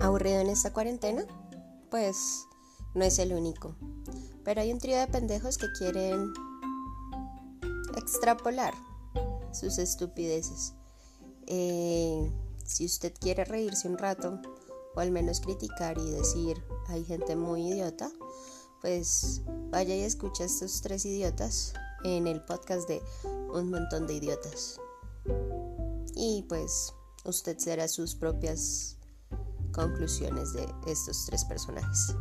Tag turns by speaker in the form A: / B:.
A: ¿Aburrido en esta cuarentena? Pues no es el único. Pero hay un trío de pendejos que quieren extrapolar sus estupideces. Eh, si usted quiere reírse un rato, o al menos criticar y decir hay gente muy idiota, pues vaya y escucha a estos tres idiotas en el podcast de Un montón de idiotas. Y pues usted será sus propias conclusiones de estos tres personajes.